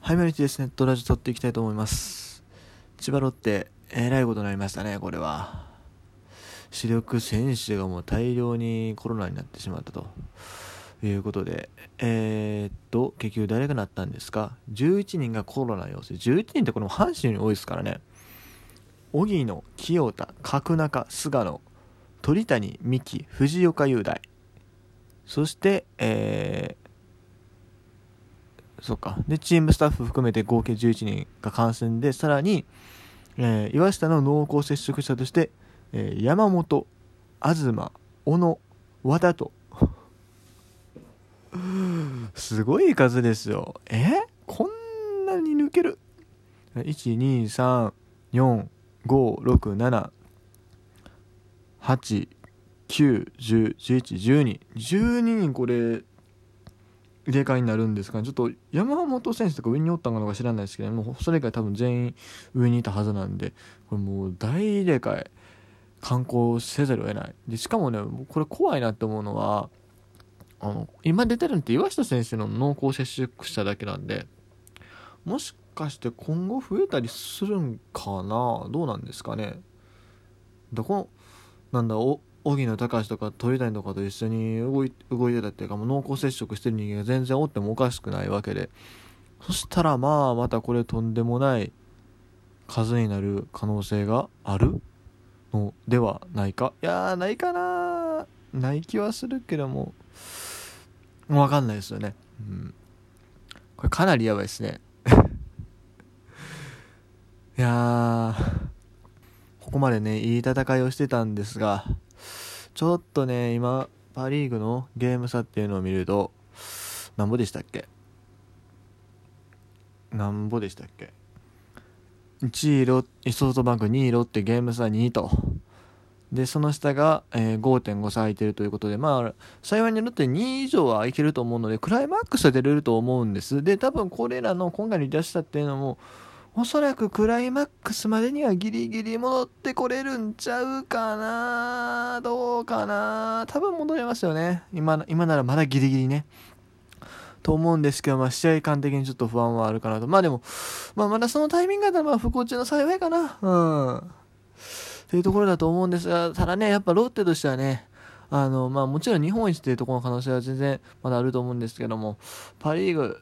はい、毎日ですね、ドラジ撮っていきたいと思います。千葉ロッテ、えらいことになりましたね、これは。主力選手がもう大量にコロナになってしまったということで、えー、っと、結局誰がなったんですか ?11 人がコロナ陽性。11人ってこれも阪神に多いですからね。荻野、清田、角中、菅野、鳥谷、三木、藤岡雄大。そして、えー、そっか。で、チームスタッフ含めて合計11人が感染で、さらに、えー岩下の濃厚接触者として、えー山本、東、小野、和田と。すごい数ですよ。え？こんなに抜ける ?1、2、3、4、5、6、7、8、9、10、11、12。12人これ、入れ替えになるんですかね。ちょっと山本選手とか上におったのか知らないですけど、もうそれ以外多分全員上にいたはずなんで、これもう大入れ替え、観光せざるを得ない。で、しかもね、これ怖いなって思うのは、あの、今出てるのって岩下選手の濃厚接触者だけなんで、もしかして今後増えたりするんかな？どうなんですかねどこ、なんだ、お、荻野隆とか鳥谷とかと一緒に動い動いてたっていうかもう濃厚接触してる人間が全然おってもおかしくないわけで。そしたらまあまたこれとんでもない数になる可能性があるのではないか。いやないかなない気はするけども。分かんないですよね。うん。これかなりやばいですね。いやここまでねいい戦いをしてたんですがちょっとね、今、パ・リーグのゲーム差っていうのを見ると、なんぼでしたっけ？なんぼでしたっけ ?1 位ロソフトバンク、2位ロッテ、ゲーム差2位と。で、その下が、えー5.5差空いてるということで、まあ、幸いにロッテ2位以上はいけると思うので、クライマックスは出れると思うんです。で、多分これらの今回に出したっていうのも、おそらくクライマックスまでにはギリギリ戻ってこれるんちゃうかなどうかな多分戻れますよね。今今ならまだギリギリね。と思うんですけど、まあ、試合感的にちょっと不安はあるかなと。まあでも、まあ、まだそのタイミングだったら、まあ、不幸中の幸いかな。うん。っていうところだと思うんですが、ただね、やっぱロッテとしてはね、あの、まあ、もちろん日本一っていうところの可能性は全然まだあると思うんですけども、パ・リーグ、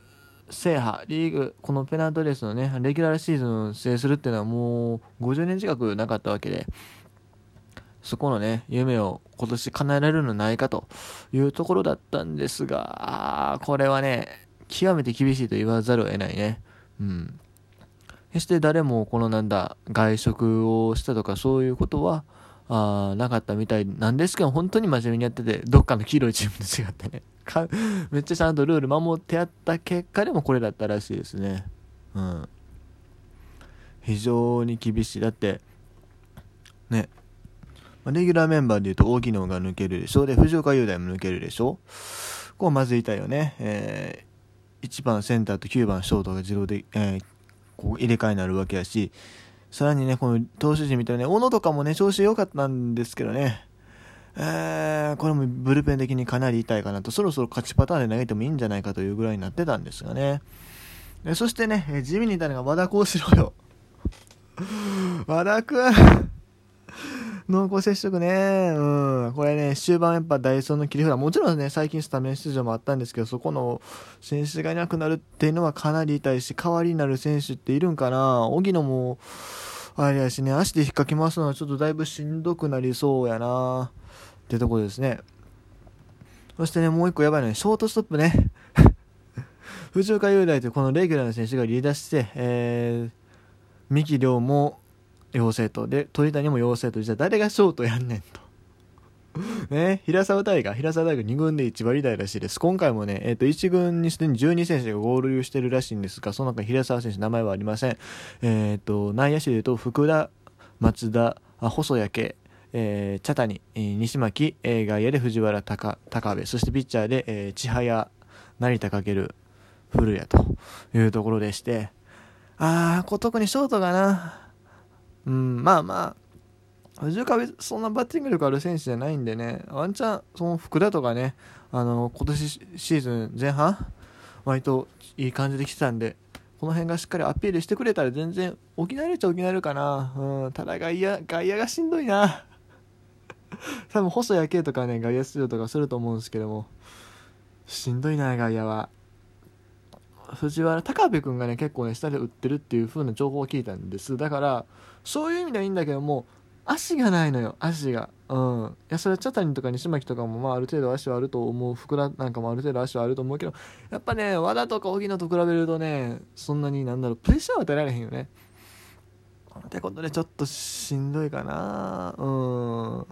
制覇、リーグ、このペナントレースのね、レギュラーシーズン制するっていうのはもう50年近くなかったわけで、そこのね、夢を今年叶えられるのないかというところだったんですが、これはね、極めて厳しいと言わざるを得ないね。うん。決して誰もこのなんだ、外食をしたとかそういうことは、あなかったみたいなんですけど、本当に真面目にやってて、どっかの黄色いチームと違ってね、か めっちゃちゃんとルール守ってやった結果でもこれだったらしいですね。うん。非常に厳しい。だって、ね、レギュラーメンバーで言うと、大木野が抜けるでしょ。で、藤岡雄大も抜けるでしょ。こうまずいたよね。えー、1番センターと9番ショートが自動で、えーこう入れ替えになるわけやし、さらにね、この投手陣みたいなね、小野とかもね、調子良かったんですけどね、えー、これもブルペン的にかなり痛いかなと、そろそろ勝ちパターンで投げてもいいんじゃないかというぐらいになってたんですがね。でそしてね、え地味にいたのが和田幸四郎よ。和田くん。濃厚接触ね。うん。これね、終盤やっぱダイソーの切り札。もちろんね、最近スタメン出場もあったんですけど、そこの選手がいなくなるっていうのはかなり痛いし、代わりになる選手っているんかな。荻野も、あれやしね、足で引っかきますのはちょっとだいぶしんどくなりそうやな。ってとこですね。そしてね、もう一個やばいのね、ショートストップね。藤岡雄大というこのレギュラーの選手がリーダーして、えー、三木亮も陽性と、で、鳥谷も陽性と、じゃあ誰がショートやんねんと。ね、平沢大河、平沢大河2軍で1割台らしいです。今回もね、えっ、と、1軍にすでに12選手が合流してるらしいんですが、その中平沢選手名前はありません。えっ、と、内野手で言うと、福田、松田、あ細谷圭、えー茶谷、えー西巻、えー外野で藤原高高部、そしてピッチャーで、えー千早、成田翔、古谷というところでして、あー、こ特にショートがな、うん、まあまあ、藤岡はそんなバッティング力ある選手じゃないんでね、ワンチャン、その福田とかね、あの、今年シーズン前半、割といい感じで来てたんで、この辺がしっかりアピールしてくれたら全然補えるっちゃ補えるかな。うん、ただ外野、外野がしんどいな。多分細谷圭とかね、外野出場とかすると思うんですけども、しんどいな、外野は。藤原高部君がね、結構ね、下で打ってるっていう風な情報を聞いたんです。だから、そういう意味ではいいんだけども、足がないのよ、足が。うん。いや、それは茶谷とか西巻とかも、まあ、ある程度足はあると思う。福田なんかもある程度足はあると思うけど、やっぱね、和田とか荻野と比べるとね、そんなになんだろう、プレッシャーは与えられへんよね。ってことで、ちょっとしんどいかな。うん。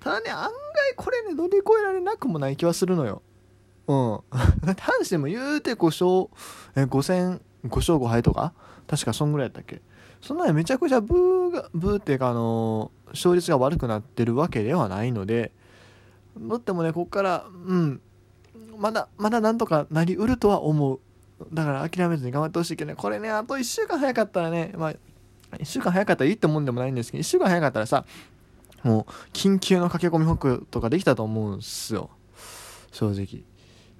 ただね、案外これね、乗り越えられなくもない気はするのよ。うん。だって阪神も言うて5勝、え、5戦、5勝5敗とか？確かそんぐらいやったっけ？そんなにめちゃくちゃブーが、ブーっていうかあの、勝率が悪くなってるわけではないので、ロッテもね、ここから、うん、まだ、まだなんとかなりうるとは思う。だから諦めずに頑張ってほしいけどね、これね、あと1週間早かったらね、まあ、1週間早かったらいいってもんでもないんですけど、1週間早かったらさ、もう、緊急の駆け込み北とかできたと思うんすよ。正直。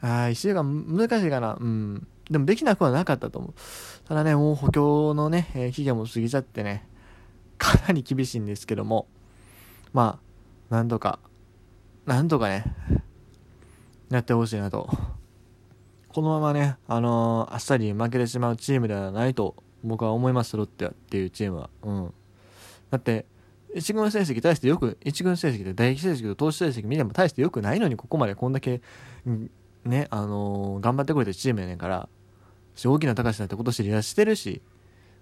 ああ、1週間難しいかな。うん。でもできなくはなかったと思う。ただね、もう補強のね、えー、期限も過ぎちゃってね、かなり厳しいんですけども、まあ、なんとか、なんとかね、やってほしいなと。このままね、あのー、あっさり負けてしまうチームではないと僕は思います、ロッテはっていうチームは。うん。だって、一軍成績対してよく、一軍成績で打撃成績と投手成績見ても大してよくないのに、ここまでこんだけ、ね、あのー、頑張ってくれてチームやねんから、大きな高橋だって今年離脱してるし、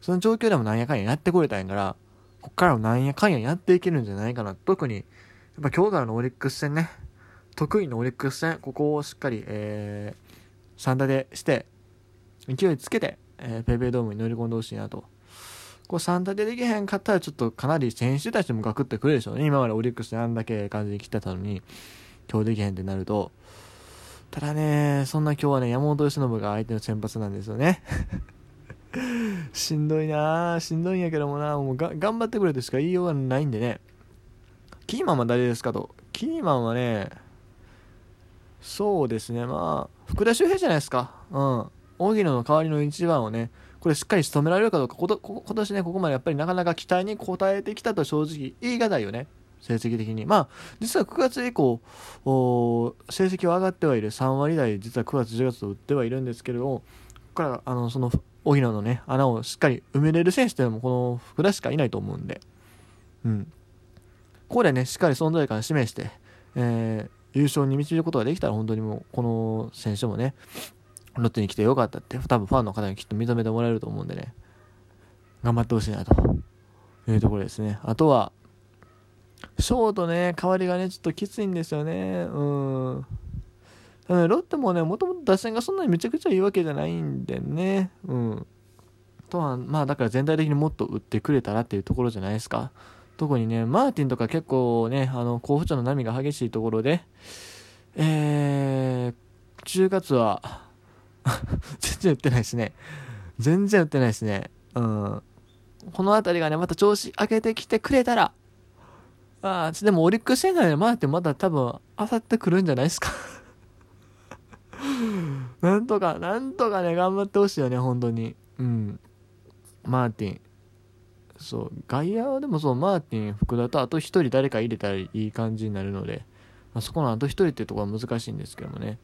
その状況でもなんやかんややってこれたんやから、こっからもなんやかんややっていけるんじゃないかな。特に、やっぱ今日からのオリックス戦ね、得意のオリックス戦、ここをしっかり、えー、3打でして、勢いつけて、えー、ペイペイドームに乗り込んでほしいなと。こう3打でできへんかったらちょっとかなり選手たちもガクってくるでしょうね。今までオリックスであんだけ感じで来てたのに、今日できへんってなると、ただね、そんな今日はね、山本由伸が相手の先発なんですよね。しんどいなしんどいんやけどもなもうが頑張ってくれとしか言いようがないんでね。キーマンは誰ですかと。キーマンはね、そうですね、まあ、福田周平じゃないですか。うん。荻野の代わりの1番をね、これしっかり仕留められるかどうか、こと今年ね、ここまでやっぱりなかなか期待に応えてきたと正直言い難いよね。成績的に。まあ、実は9月以降、成績は上がってはいる。3割台、実は9月、10月と打ってはいるんですけれども、ここから、あの、その、荻野のね、穴をしっかり埋めれる選手っていうのも、この福田しかいないと思うんで、うん。ここでね、しっかり存在感を示して、えー、優勝に導くことができたら、本当にもう、この選手もね、ロッテに来てよかったって、多分ファンの方にきっと認めてもらえると思うんでね、頑張ってほしいなというところですね。あとは、ショートね、代わりがね、ちょっときついんですよね。うん。ロッテもね、もともと打線がそんなにめちゃくちゃいいわけじゃないんでね。うん。とは、まあだから全体的にもっと打ってくれたらっていうところじゃないですか。特にね、マーティンとか結構ね、あの、候補者の波が激しいところで、えー、10月は 全然打ってないですね。全然打ってないですね。うん。この辺りがね、また調子上げてきてくれたら、あ、でもオリックス戦内で回ってまだ多分、あさってくるんじゃないですか なんとか、なんとかね、頑張ってほしいよね、本当に。うん。マーティン。そう、外野はでもそう、マーティン、福田とあと1人誰か入れたらいい感じになるので、まあ、そこのあと1人っていうところは難しいんですけどもね。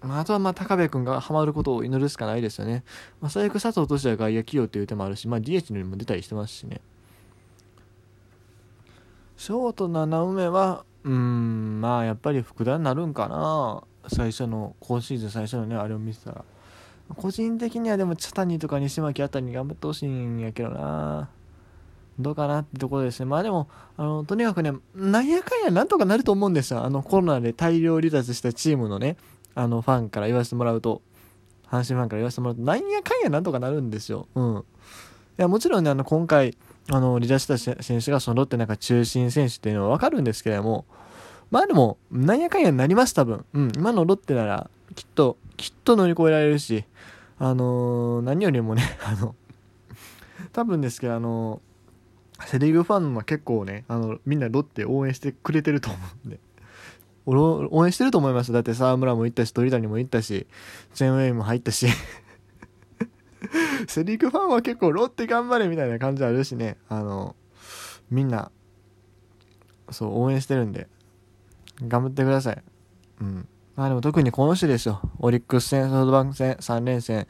まあ、あとはまあ高部君がハマることを祈るしかないですよね。まあ、最悪佐藤としては外野起用っていう手もあるし、まあ、DH にも出たりしてますしね。ショート7目は、うん、まあやっぱり福田になるんかな。最初の、今シーズン最初のね、あれを見てたら。個人的にはでも、茶谷とか西巻あたりに頑張ってほしいんやけどな。どうかなってところですね。まあでも、あの、とにかくね、なんやかんやなんとかなると思うんですよ。あの、コロナで大量離脱したチームのね、あの、ファンから言わせてもらうと、阪神ファンから言わせてもらうと、なんやかんやなんとかなるんですよ。うん。いや、もちろんね、あの、今回、あの、離脱した選手がそのロッテなんか中心選手っていうのはわかるんですけれども、まあでも、なんやかんやになります、多分。うん、今のロッテなら、きっと、きっと乗り越えられるし、あのー、何よりもね、あの、多分ですけど、あのー、セ・リーグファンは結構ね、あの、みんなロッテ応援してくれてると思うんで。俺、応援してると思います。だって沢村も行ったし、鳥谷も行ったし、チェンウェイも入ったし セリーグファンは結構ロッテ頑張れみたいな感じあるしね。あのみんなそう応援してるんで。頑張ってください。うん。まあでも特にこの人ですよ。オリックス戦ソフトバンク戦3連戦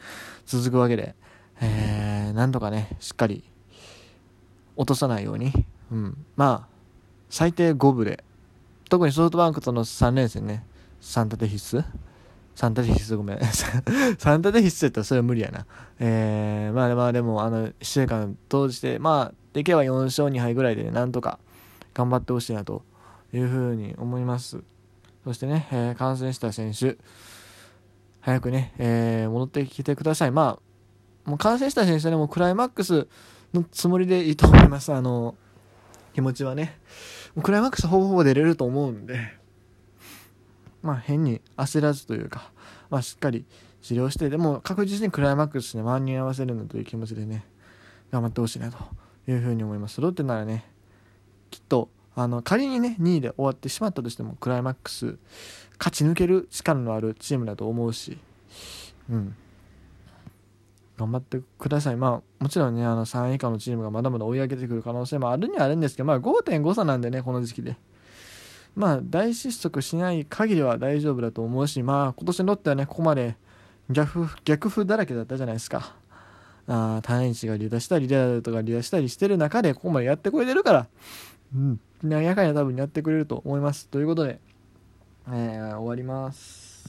続くわけで。えー、なんとかねしっかり落とさないように、うん、まあ最低5分で。特にソフトバンクとの3連戦ね。3立て必須。3立て必須ごめん。3立て必須やったらそれは無理やな。えー、まあまあでもあの1週間通してまあできれば4勝2敗ぐらいで、ね、なんとか頑張ってほしいなというふうに思います。そしてね、えー、感染した選手。早くね、えー、戻ってきてください。まあもう感染した選手はねもうクライマックスのつもりでいいと思います。あの、気持ちはね。クライマックスほぼほぼ出れると思うんで、まあ変に焦らずというか、まあしっかり治療して、でも確実にクライマックスに間に合わせるんだという気持ちでね、頑張ってほしいなというふうに思います。ロッテならね、きっと、あの、仮にね、2位で終わってしまったとしても、クライマックス勝ち抜ける力のあるチームだと思うし、うん。頑張ってください。まあ、もちろんね、あの3位以下のチームがまだまだ追い上げてくる可能性もあるにはあるんですけど、まあ5.5差なんでね、この時期で。まあ、大失速しない限りは大丈夫だと思うし、まあ、今年のロッテはね、ここまで逆逆風だらけだったじゃないですか。あ単一が離脱したり、リアルとか離脱したりしてる中で、ここまでやってくれてるから、うん、なんやかんや多分やってくれると思います。ということで、えー、終わります。